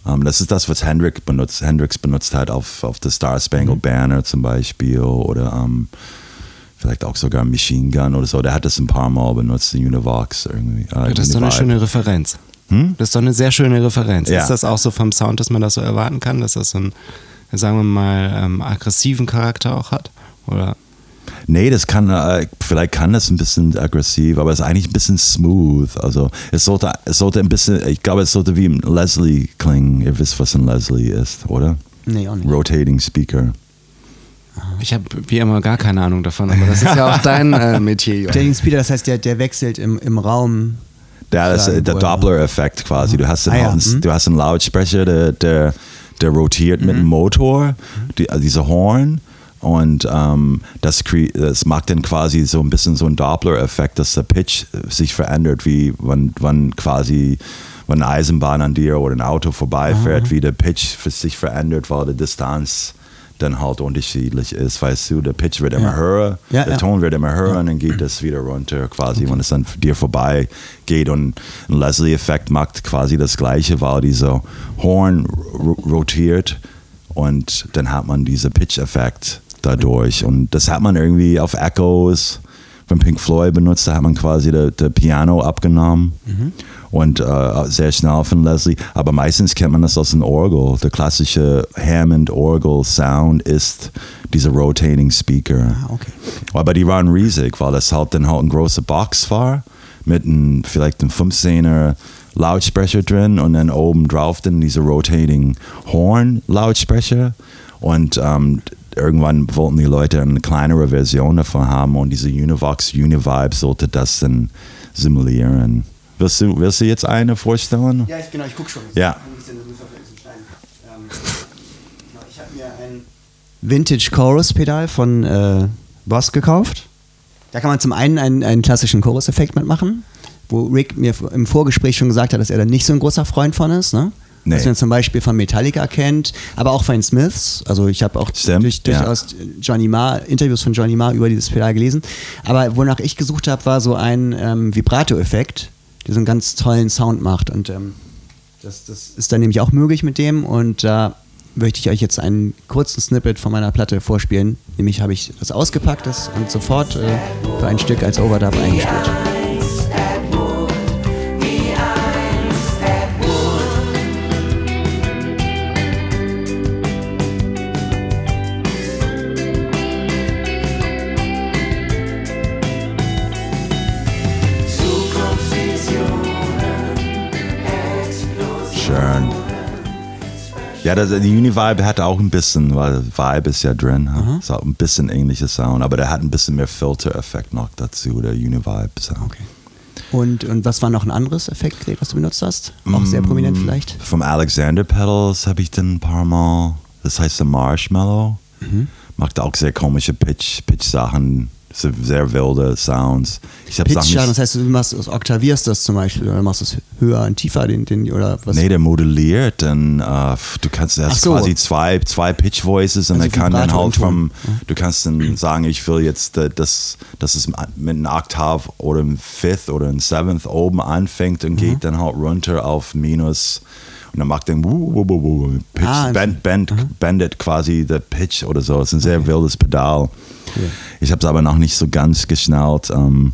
Ähm, das ist das, was Hendrix benutzt. Hendrix benutzt halt auf, auf der Star Spangled Banner zum Beispiel oder ähm, vielleicht auch sogar Machine Gun oder so. Der hat das ein paar Mal benutzt, die Univox irgendwie. Äh, Ja, das ist doch eine schöne Referenz. Hm? Das ist doch eine sehr schöne Referenz. Ja. Ist das auch so vom Sound, dass man das so erwarten kann, dass das so einen, sagen wir mal, ähm, aggressiven Charakter auch hat? Oder? Nee, das kann, äh, vielleicht kann das ein bisschen aggressiv, aber es ist eigentlich ein bisschen smooth. Also es sollte, es sollte ein bisschen, ich glaube, es sollte wie ein Leslie klingen. Ihr wisst, was ein Leslie ist, oder? Nee, auch nicht. Rotating Speaker. Ich habe wie immer gar keine Ahnung davon, aber das ist ja auch (laughs) dein äh, Metier. Rotating Speeder, das heißt, der, der wechselt im, im Raum. Der ist äh, der Doppler-Effekt quasi. Du hast, Ah, einen, ja. Mhm. du hast einen Lautsprecher, der, der, der rotiert mit dem Motor, die, also diese Horn. Und ähm, das, das macht dann quasi so ein bisschen so ein Doppler-Effekt, dass der Pitch äh, sich verändert, wie wenn, wenn quasi wenn eine Eisenbahn an dir oder ein Auto vorbeifährt, wie der Pitch sich verändert, weil die Distanz dann halt unterschiedlich ist. Weißt du, der Pitch wird immer Ja. höher, Ja, der ja. Ton wird immer höher und dann geht das wieder runter, quasi, wenn es dann dir vorbei geht. Und ein Leslie-Effekt macht quasi das Gleiche, weil dieser Horn ro rotiert und dann hat man diesen Pitch-Effekt dadurch. Und das hat man irgendwie auf Echoes von Pink Floyd benutzt, da hat man quasi das Piano abgenommen und äh, sehr schnell von Leslie. Aber meistens kennt man das aus dem Orgel. Der klassische Hammond-Orgel-Sound ist dieser Rotating Speaker. Ah, okay. Aber die waren riesig, weil das halt dann halt eine große Box war mit einem, vielleicht einem 15er Lautsprecher drin und dann oben drauf dann diese Rotating Horn Lautsprecher und ähm, irgendwann wollten die Leute eine kleinere Version davon haben und diese Univox Univibe sollte das dann simulieren. Willst du, willst du jetzt eine vorstellen? Ja, ich, genau, ich gucke schon. Ja. Ich habe mir ein Vintage Chorus Pedal von äh, Boss gekauft. Da kann man zum einen einen, einen klassischen Chorus-Effekt mitmachen, wo Rick mir im Vorgespräch schon gesagt hat, dass er da nicht so ein großer Freund von ist. Ne? Nee. Was man zum Beispiel von Metallica kennt, aber auch von den Smiths. Also ich habe auch Stimmt, durch, ja. durchaus Johnny Marr, Interviews von Johnny Marr über dieses Pedal gelesen. Aber wonach ich gesucht habe, war so ein ähm, Vibrato-Effekt, der so einen ganz tollen Sound macht. Und ähm, das, das ist dann nämlich auch möglich mit dem. Und da möchte ich euch jetzt einen kurzen Snippet von meiner Platte vorspielen. Nämlich habe ich das ausgepackt das und sofort äh, für ein Stück als Overdub eingespielt. Ja, das, die Univibe hatte auch ein bisschen, weil Vibe ist ja drin, ha? ist auch ein bisschen ähnlicher Sound, aber der hat ein bisschen mehr Filter-Effekt noch dazu, der Univibe-Sound. Okay. Und, und was war noch ein anderes Effektgerät, was du benutzt hast? Auch sehr prominent vielleicht? Vom Alexander Pedals habe ich den ein paar Mal, das heißt der Marshmallow. Macht auch sehr komische Pitch, Pitch-Sachen, sehr, sehr wilde Sounds. Ich habe Sachen das heißt, du machst, du oktavierst das zum Beispiel oder machst es höher und tiefer, den, den, oder was? Nee, der modelliert dann, äh, du kannst, er hast so. quasi zwei, zwei Pitch Voices und Also er kann dann halt vom, du kannst dann sagen, ich will jetzt, äh, dass, dass es mit einem Oktav oder einem Fifth oder einem Seventh oben anfängt Mhm. und geht dann halt runter auf Minus und dann macht dann wuh, wuh, wuh, wuh, Pitch, Ah, bend, bend, bendet quasi der Pitch oder so. Es ist ein sehr wildes Pedal. Ich habe es aber noch nicht so ganz geschnallt. Ähm,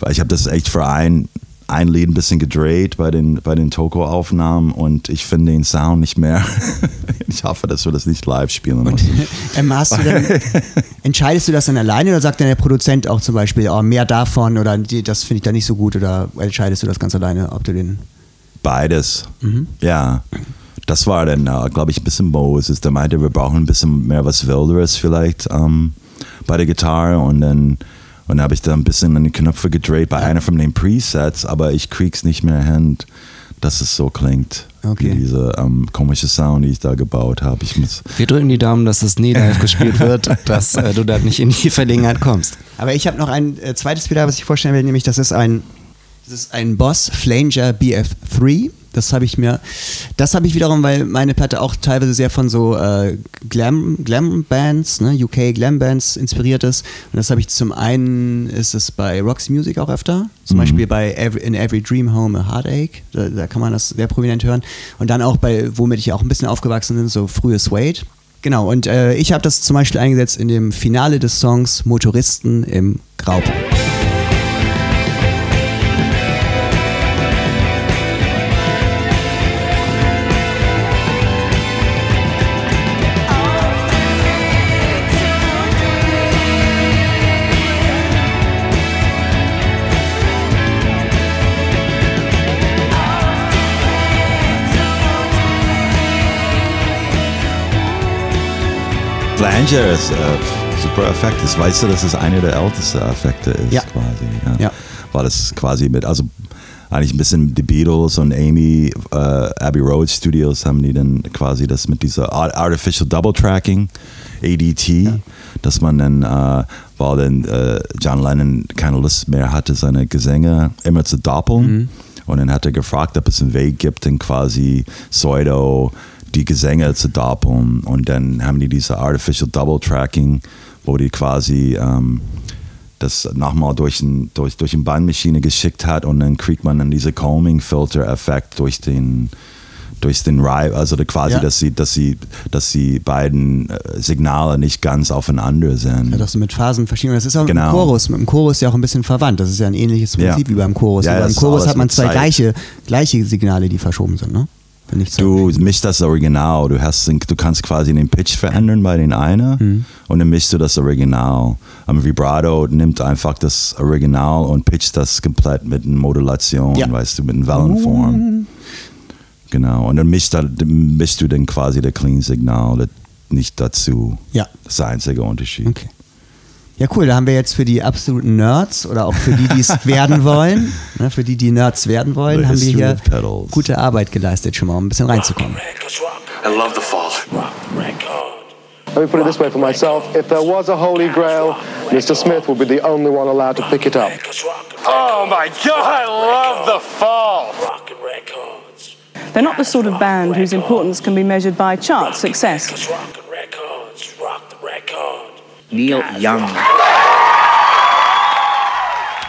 weil ich habe das echt für ein, ein Lied ein bisschen gedreht bei den, bei den Toko-Aufnahmen und ich finde den Sound nicht mehr. (laughs) ich hoffe, dass wir das nicht live spielen müssen. (laughs) Ähm, du dann, (laughs) entscheidest du das dann alleine oder sagt dann der Produzent auch zum Beispiel, oh, mehr davon oder das finde ich da nicht so gut oder entscheidest du das ganz alleine, ob du den. Beides. Ja. Das war dann, äh, glaube ich, ein bisschen Moses. Der meinte, wir brauchen ein bisschen mehr was Wilderes vielleicht ähm, bei der Gitarre und dann und dann habe ich da ein bisschen an die Knöpfe gedreht bei einer von den Presets, aber ich krieg's nicht mehr hin, dass es so klingt. Okay. Wie diese ähm, komische Sound, die ich da gebaut habe. Ich muss Wir drücken die Daumen, dass es nie live gespielt wird, (laughs) dass äh, du da nicht in die Verlegenheit kommst. Aber ich habe noch ein äh, zweites Pedal, was ich vorstellen will, nämlich das ist ein, das ist ein Boss Flanger BF3. Das habe ich mir, das habe ich wiederum, weil meine Platte auch teilweise sehr von so äh, Glam, Glam Bands, ne, UK Glam Bands inspiriert ist. Und das habe ich zum einen ist es bei Roxy Music auch öfter, zum Beispiel bei Every, In Every Dream Home a Heartache, da, da kann man das sehr prominent hören. Und dann auch bei, womit ich auch ein bisschen aufgewachsen bin, so frühe Suede. Genau, und äh, ich habe das zum Beispiel eingesetzt in dem Finale des Songs Motoristen im Graupen. Flanger ist äh, super Effekt. Das weißt du, dass es einer der ältesten Effekte ist, Ja. quasi. Ja. Ja. Weil das quasi mit, also eigentlich ein bisschen die Beatles und Amy, äh, Abbey Road Studios haben die dann quasi das mit dieser Art- Artificial Double Tracking, ADT, dass man dann, äh, weil dann äh, John Lennon keine Lust mehr hatte, seine Gesänge immer zu doppeln. Und dann hat er gefragt, ob es einen Weg gibt, dann quasi Pseudo die Gesänge zu doppeln. Und dann haben die diese Artificial Double Tracking, wo die quasi ähm, das nochmal durch, ein, durch, durch eine Bandmaschine geschickt hat und dann kriegt man dann diese Combing-Filter-Effekt durch den durch den Rive, also quasi, Ja. dass sie, dass sie, dass die beiden äh, Signale nicht ganz aufeinander sind. Ja, das so mit Phasen verschieben. Das ist auch Genau. mit dem Chorus. Mit dem Chorus ja auch ein bisschen verwandt. Das ist ja ein ähnliches Ja. Prinzip wie beim Chorus. Ja, Aber beim ist Chorus hat man zwei Zeit. gleiche, gleiche Signale, die verschoben sind, ne? Du mischst das Original, du, hast, du kannst quasi den Pitch verändern bei den einen Mhm. und dann mischst du das Original. Am Vibrato nimmt einfach das Original und pitcht das komplett mit einer Modulation, Ja. weißt du, mit einer Wellenform. Genau, und dann mischst, da, mischst du dann quasi das Clean-Signal das nicht dazu. Ja. Das ist der einzige Unterschied. Okay. Ja, cool. Da haben wir jetzt für die absoluten Nerds oder auch für die, die es (laughs) werden wollen, ne, für die, die Nerds werden wollen, The haben wir hier gute Arbeit geleistet, schon mal, um ein bisschen reinzukommen. I love the fall. Rock record. Let me put it this way for myself. If there was a holy grail, Mr. Smith would be the only one allowed to pick it up. Oh my god, I love the fall. Rockin' records. They're not the sort of band whose importance can be measured by chart success. Neil Young.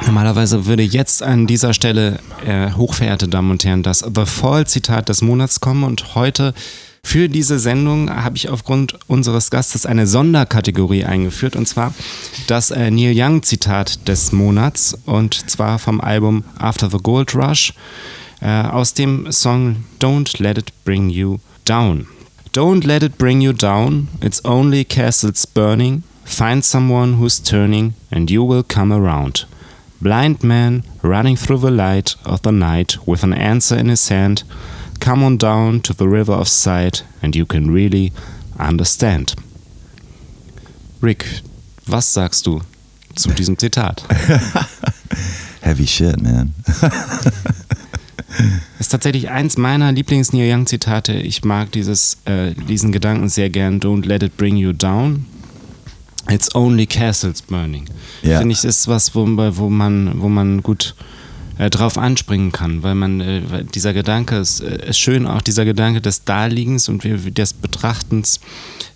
Normalerweise würde jetzt an dieser Stelle, äh, hochverehrte Damen und Herren, das The Fall-Zitat des Monats kommen und heute für diese Sendung habe ich aufgrund unseres Gastes eine Sonderkategorie eingeführt und zwar das äh, Neil Young-Zitat des Monats und zwar vom Album After the Gold Rush äh, aus dem Song Don't Let It Bring You Down. Don't let it bring you down, it's only castles burning. Find someone who's turning and you will come around. Blind man running through the light of the night with an answer in his hand. Come on down to the river of sight and you can really understand. Rick, was sagst du zu diesem Zitat? (laughs) Heavy shit, man. (laughs) Ist tatsächlich eins meiner Lieblings-Neil Young-Zitate. Ich mag dieses, äh, diesen Gedanken sehr gern. Don't let it bring you down. It's only castles burning. Ja. Finde ich, ist was, wo, wo, man, wo man gut äh, drauf anspringen kann, weil man, äh, dieser Gedanke ist, äh, ist schön, auch dieser Gedanke des Daliegens und des Betrachtens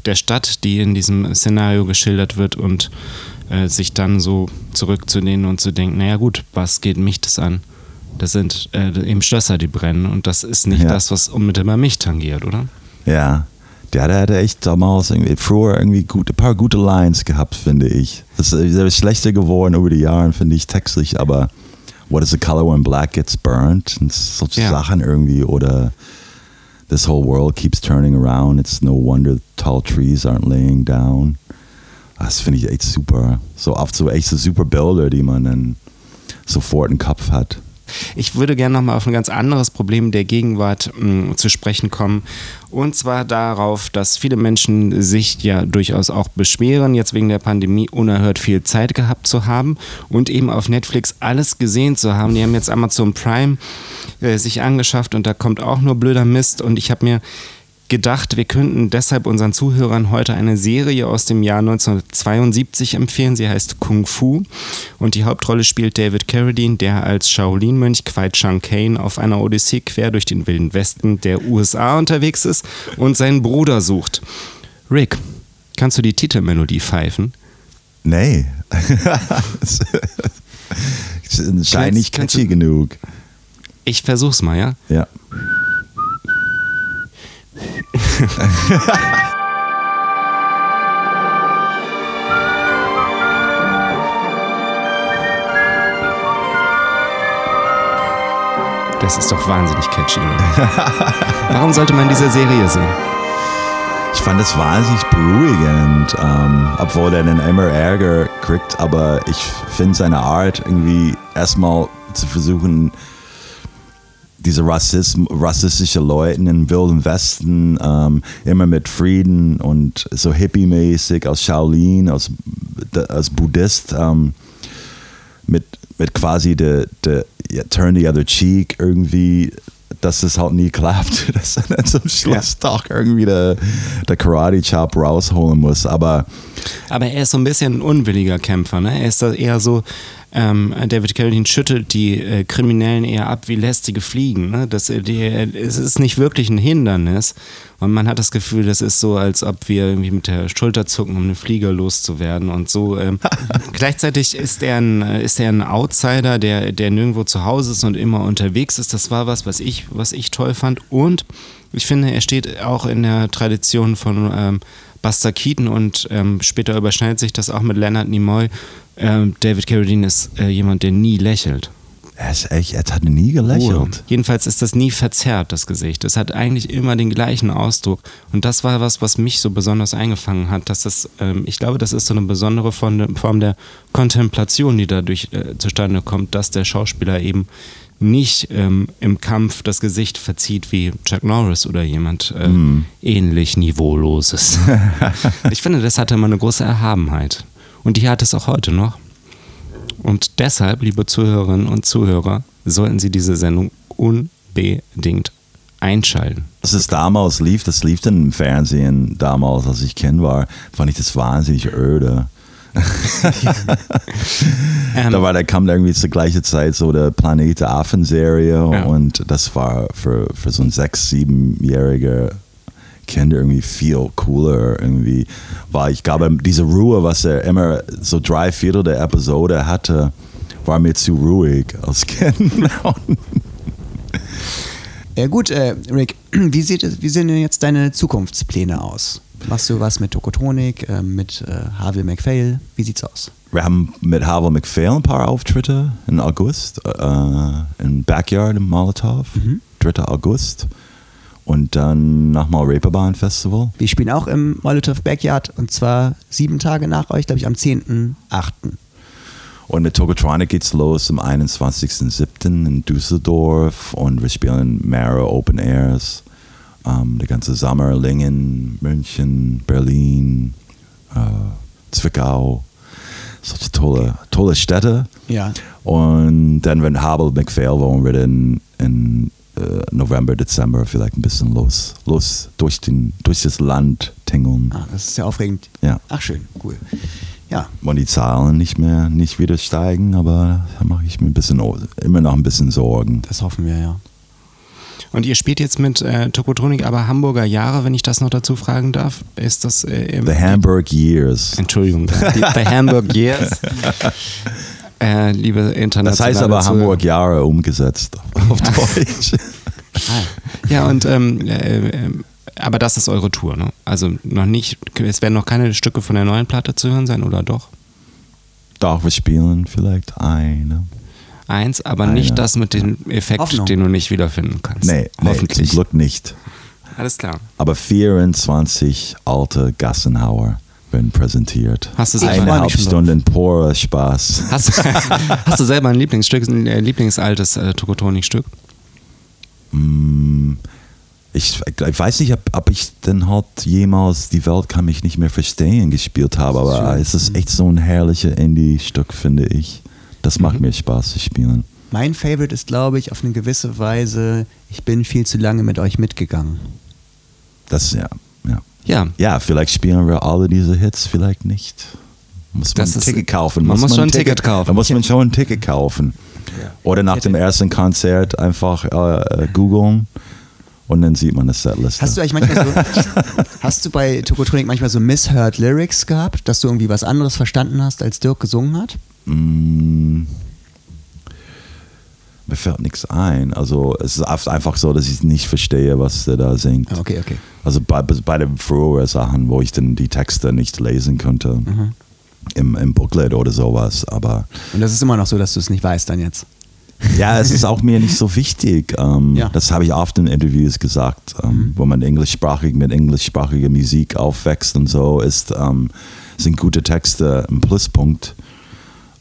der Stadt, die in diesem Szenario geschildert wird und äh, sich dann so zurückzulehnen und zu denken, naja gut, was geht mich das an? Das sind äh, eben Schlösser, die brennen und das ist nicht Ja. das, was unmittelbar mich tangiert, oder? Ja. Der, der hatte echt damals irgendwie, früher irgendwie gut, ein paar gute Lines gehabt, finde ich. Das ist, der ist schlechter geworden über die Jahre, finde ich, textlich, aber What is the color when black gets burnt? Und solche Ja. Sachen irgendwie oder This whole world keeps turning around. It's no wonder tall trees aren't laying down. Das finde ich echt super. So oft so echt so super Bilder, die man dann sofort im Kopf hat. Ich würde gerne nochmal auf ein ganz anderes Problem der Gegenwart mh, zu sprechen kommen. Und zwar darauf, dass viele Menschen sich ja durchaus auch beschweren, jetzt wegen der Pandemie unerhört viel Zeit gehabt zu haben und eben auf Netflix alles gesehen zu haben. Die haben jetzt Amazon Prime äh, sich angeschafft und da kommt auch nur blöder Mist. Und ich habe mir gedacht, wir könnten deshalb unseren Zuhörern heute eine Serie aus dem Jahr 1972 empfehlen. Sie heißt Kung Fu und die Hauptrolle spielt David Carradine, der als Shaolin-Mönch Kwai Chang Kane auf einer Odyssee quer durch den wilden Westen der USA unterwegs ist und seinen Bruder sucht. Rick, kannst du die Titelmelodie pfeifen? Nee. (laughs) Kannst catchy genug. Ich versuch's mal, ja? Ja. (laughs) Das ist doch wahnsinnig catchy. Oder? (laughs) Warum sollte man diese Serie sehen? Ich fand es wahnsinnig beruhigend, ähm, obwohl er dann immer Ärger kriegt, aber ich finde seine Art irgendwie erstmal zu versuchen, diese Rassism, rassistische Leute im Wilden Westen ähm, immer mit Frieden und so hippie-mäßig aus Shaolin, als, als Buddhist, ähm, mit, mit quasi der de, ja, Turn the Other Cheek irgendwie, dass es halt nie klappt, (laughs) dass er dann zum Schluss doch irgendwie der, der Karate-Chop rausholen muss. Aber Aber er ist so ein bisschen ein unwilliger Kämpfer, ne? Er ist eher so, ähm, David Carradine schüttelt die äh, Kriminellen eher ab wie lästige Fliegen, ne? Das, äh, die, äh, es ist nicht wirklich ein Hindernis und man hat das Gefühl, das ist so, als ob wir irgendwie mit der Schulter zucken, um einen Flieger loszuwerden und so. Ähm, (laughs) gleichzeitig ist er ein, äh, ist er ein Outsider, der, der nirgendwo zu Hause ist und immer unterwegs ist. Das war was, was ich, was ich toll fand und ich finde, er steht auch in der Tradition von ähm, Buster Keaton und ähm, später überschneidet sich das auch mit Leonard Nimoy. Ähm, David Carradine ist äh, jemand, der nie lächelt. er, ist echt, er hat nie gelächelt. Ruhe. Jedenfalls ist das nie verzerrt, das Gesicht. Es hat eigentlich immer den gleichen Ausdruck. Und das war was, was mich so besonders eingefangen hat. Dass das, ähm, ich glaube, das ist so eine besondere Form, Form der Kontemplation, die dadurch äh, zustande kommt, dass der Schauspieler eben nicht ähm, im Kampf das Gesicht verzieht wie Chuck Norris oder jemand äh, ähnlich Niveauloses. (laughs) ich finde, das hatte immer eine große Erhabenheit. Und die hat es auch heute noch. Und deshalb, liebe Zuhörerinnen und Zuhörer, sollten Sie diese Sendung unbedingt einschalten. Als es damals lief, das lief dann im Fernsehen damals, als ich Kind war, fand ich das wahnsinnig öde. (laughs) Ähm, da war, da kam irgendwie zur gleichen Zeit so der Planet Affen-Serie Ja. und das war für, für so ein sechs-, siebenjähriger Kind irgendwie viel cooler irgendwie. War, ich glaube, diese Ruhe, was er immer so drei Viertel der Episode hatte, war mir zu ruhig als Kind. (laughs) Ja gut, äh, Rick, (clears throat) wie, sieht wie sehen denn jetzt deine Zukunftspläne aus? Machst du was mit Tokotronik, äh, mit äh, Harvey McPhail? Wie sieht's aus? Wir haben mit Havel McPhail ein paar Auftritte im August, äh, im Backyard im Molotov, 3. August. Und dann nochmal Reeperbahn Festival. Wir spielen auch im Molotov Backyard und zwar sieben Tage nach euch, glaube ich, am 10.8. Und mit Tokotronic geht's los am 21.07. in Düsseldorf und wir spielen mehrere Open Airs. Ähm, der ganze Sommer, Lingen, München, Berlin, äh, Zwickau. Solche tolle, tolle Städte. Ja. Und dann, wenn Habel McPhail wollen wir dann in äh, November, Dezember vielleicht ein bisschen los, los durch, den, durch das Land tingeln. Ah, das ist ja aufregend. Ja. Ach schön, cool. Ja, Und die Zahlen nicht mehr, nicht wieder steigen, aber da mache ich mir ein bisschen, immer noch ein bisschen Sorgen. das hoffen wir, ja. Und ihr spielt jetzt mit äh, Tokotronik, aber Hamburger Jahre, wenn ich das noch dazu fragen darf. Ist das äh, im, The Hamburg Years. Entschuldigung, die, the Hamburg Years. (laughs) äh, liebe internationale Das heißt aber Zuhörer. Hamburg Jahre umgesetzt auf Deutsch. Ja, und ähm, äh, ähm, aber das ist eure Tour, ne? Also noch nicht, es werden noch keine Stücke von der neuen Platte zu hören sein, oder doch? Doch, wir spielen vielleicht eine. Eins, aber Eine. nicht das mit dem Effekt, Hoffnung. den du nicht wiederfinden kannst. Nee, nee zum hoffentlich. Glück nicht. Alles klar. Aber 24 alte Gassenhauer werden präsentiert. Hast du selber- Eineinhalb. Stunden purer Spaß. Hast, (laughs) hast du selber ein Lieblingsstück, ein äh, Lieblingsaltes äh, Tokotronik-Stück? Mm, Ich, ich weiß nicht, ob, ob ich denn halt jemals Die Welt kann mich nicht mehr verstehen gespielt habe, aber es ist echt so ein herrliches Indie-Stück, finde ich. Das macht Mhm. mir Spaß zu spielen. Mein Favorite ist, glaube ich, auf eine gewisse Weise, ich bin viel zu lange mit euch mitgegangen. Das, ja, ja. Ja. Ja, vielleicht spielen wir alle diese Hits, vielleicht nicht. Muss man Das ein ist- Ticket kaufen. man muss schon ein Ticket kaufen. Da muss man schon ein Ticket kaufen. Oder nach dem ersten Konzert einfach äh, äh, googeln und dann sieht man das Setliste. Hast du eigentlich manchmal so, (laughs) hast du bei Tokotronik manchmal so misheard Lyrics gehabt, dass du irgendwie was anderes verstanden hast, als Dirk gesungen hat? Mm, mir fällt nichts ein. Also es ist oft einfach so, dass ich nicht verstehe, was der da singt. Ah, Okay, okay. Also bei, bei den früheren Sachen, wo ich dann die Texte nicht lesen konnte. Mhm. Im, Im Booklet oder sowas. Aber Und das ist immer noch so, dass du es nicht weißt dann jetzt. ja, es ist auch mir nicht so (laughs) wichtig. Ähm, Ja. Das habe ich oft in Interviews gesagt, ähm, wo man englischsprachig mit englischsprachiger Musik aufwächst und so, ist, ähm, sind gute Texte ein Pluspunkt,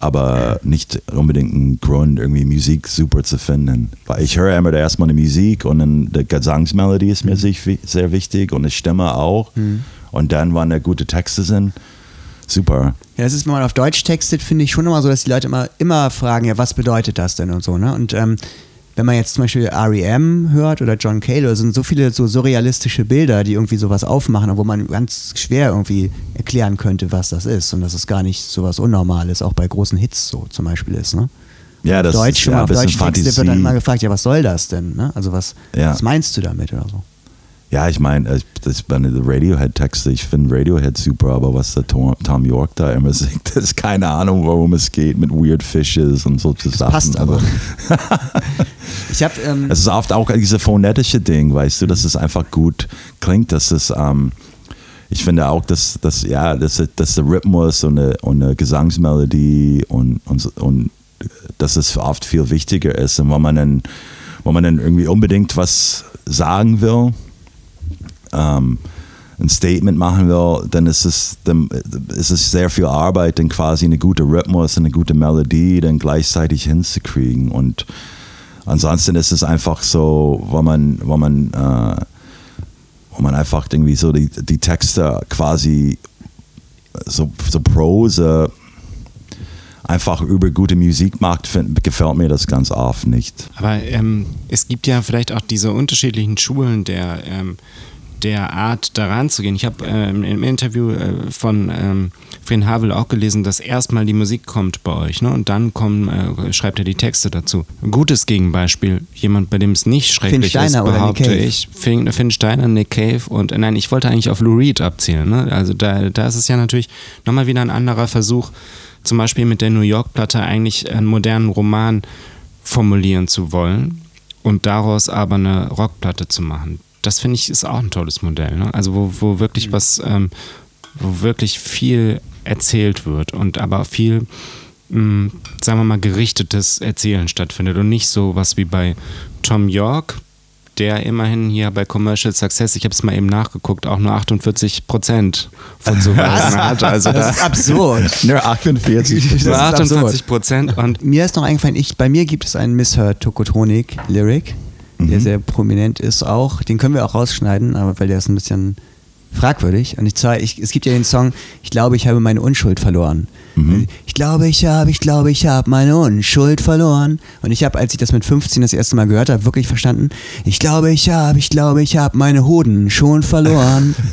aber nicht unbedingt ein Grund, irgendwie Musik super zu finden. Weil ich höre immer erstmal eine Musik und dann die Gesangsmelodie ist mir wi- sehr wichtig und die Stimme auch. Und dann, wenn da gute Texte sind, super. Ja, das ist, wenn man auf Deutsch textet, finde ich schon immer so, dass die Leute immer, immer fragen, ja, was bedeutet das denn und so, ne? Und ähm, wenn man jetzt zum Beispiel R.E.M. hört oder John Cale, da sind so viele so surrealistische Bilder, die irgendwie sowas aufmachen, wo man ganz schwer irgendwie erklären könnte, was das ist und dass es gar nicht so was Unnormales auch bei großen Hits so zum Beispiel ist, ne? Ja, das Deutsch, ist ja ein bisschen Deutsch textet, wird dann immer gefragt, ja, was soll das denn, ne? Also was, Ja. was meinst du damit oder so? Ja, ich meine, äh, das meine die Radiohead-Texte, ich finde Radiohead super, aber was der Tom, Tom York da immer (laughs) singt, das ist keine Ahnung, worum es geht mit Weird Fishes und solche Sachen. passt aber. (laughs) Ich habe ähm, es ist oft auch diese phonetische Ding, weißt du, dass es einfach gut klingt, dass es, ähm, ich finde auch, dass, dass ja, dass, dass der Rhythmus und eine, und eine Gesangsmelodie und, und, und dass es oft viel wichtiger ist und wenn man dann, wenn man dann irgendwie unbedingt was sagen will, ähm, ein Statement machen will, dann ist es, dann ist es sehr viel Arbeit, dann quasi eine gute Rhythmus, eine gute Melodie dann gleichzeitig hinzukriegen. Und ansonsten ist es einfach so, wenn man, wenn man, äh, wenn man einfach irgendwie so die, die Texte quasi so, so Prose einfach über gute Musik macht, gefällt mir das ganz oft nicht. Aber ähm, es gibt ja vielleicht auch diese unterschiedlichen Schulen der, ähm, der Art daran zu gehen. Ich habe ähm, im Interview äh, von ähm, Fren Havel auch gelesen, dass erstmal die Musik kommt bei euch ne? und dann kommen, äh, schreibt er die Texte dazu. Ein gutes Gegenbeispiel, jemand, bei dem es nicht schrecklich Steiner ist, oder Nick behaupte Cave. ich. Finn, Finn Steiner, Nick Cave und äh, nein, ich wollte eigentlich auf Lou Reed abzielen. Ne? Also da, da ist es ja natürlich nochmal wieder ein anderer Versuch, zum Beispiel mit der New York-Platte eigentlich einen modernen Roman formulieren zu wollen und daraus aber eine Rockplatte zu machen. Das finde ich ist auch ein tolles Modell. Ne? Also wo, wo wirklich was, ähm, wo wirklich viel erzählt wird und aber viel, mh, sagen wir mal, gerichtetes Erzählen stattfindet und nicht so was wie bei Tom York, der immerhin hier bei Commercial Success, ich habe es mal eben nachgeguckt, auch nur 48 Prozent von (laughs) zuweisen hat. Also Das da ist absurd. (laughs) Nur 48. Das ist nur absurd. 48 Prozent und Mir ist noch eingefallen, ich, bei mir gibt es einen Misshör Tokotronik Lyric, der sehr prominent ist auch. Den können wir auch rausschneiden, aber weil der ist ein bisschen fragwürdig. Und ich, zwar, ich es gibt ja den Song, ich glaube, ich habe meine Unschuld verloren. Ich glaube, ich habe, ich glaube, ich habe meine Unschuld verloren. Und ich habe, als ich das mit 15 das erste Mal gehört habe, wirklich verstanden, ich glaube, ich habe, ich glaube, ich habe meine Hoden schon verloren. (laughs)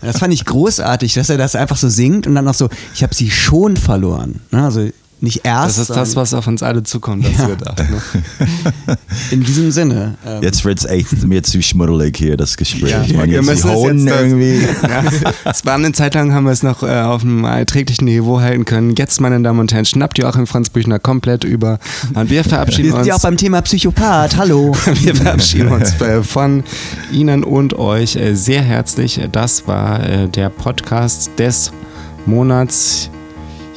Das fand ich großartig, dass er das einfach so singt und dann noch so, ich habe sie schon verloren. Ne? Also nicht erst. das ist das, was auf uns alle zukommt, hast Ja. du gedacht. Ne? (laughs) in diesem Sinne. Ähm, Jetzt wird es echt mir zu schmuddelig hier, das Gespräch. Ja. Ich meine, Wir jetzt die müssen es jetzt- irgendwie. (laughs) Ja, es war eine Zeit lang, haben wir es noch äh, auf einem erträglichen Niveau halten können. Jetzt, meine Damen und Herren, schnappt Joachim Franz Büchner komplett über. Und wir verabschieden wir sind uns. ja auch beim Thema Psychopath. Hallo. (laughs) Wir verabschieden uns äh, von Ihnen und euch äh, sehr herzlich. Das war äh, der Podcast des Monats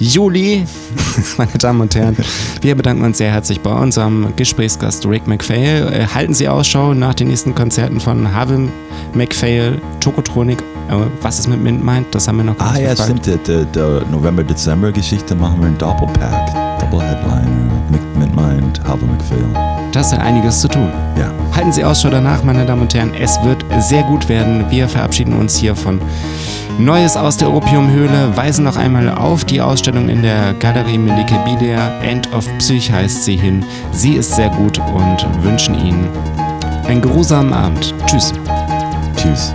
Juli. (laughs) Meine Damen und Herren, wir bedanken uns sehr herzlich bei unserem Gesprächsgast Rick McPhail. Äh, Halten Sie Ausschau nach den nächsten Konzerten von Harvey McPhail, Tokotronik. Äh, Was es mit Mint meint, das haben wir noch gar Ah nicht ja, gefragt. stimmt. Die, die, die November-Dezember-Geschichte machen wir einen Doppelpack. Double-Headliner mit, mit Mind, Harvey McPhail. Da ist ja einiges zu tun. Ja. Halten Sie Ausschau danach, meine Damen und Herren. Es wird sehr gut werden. Wir verabschieden uns hier von Neues aus der Opiumhöhle, weisen noch einmal auf die Ausstellung in der Galerie Melike Bidea. End of Psych heißt sie hin. Sie ist sehr gut und wünschen Ihnen einen geruhsamen Abend. Tschüss. Tschüss.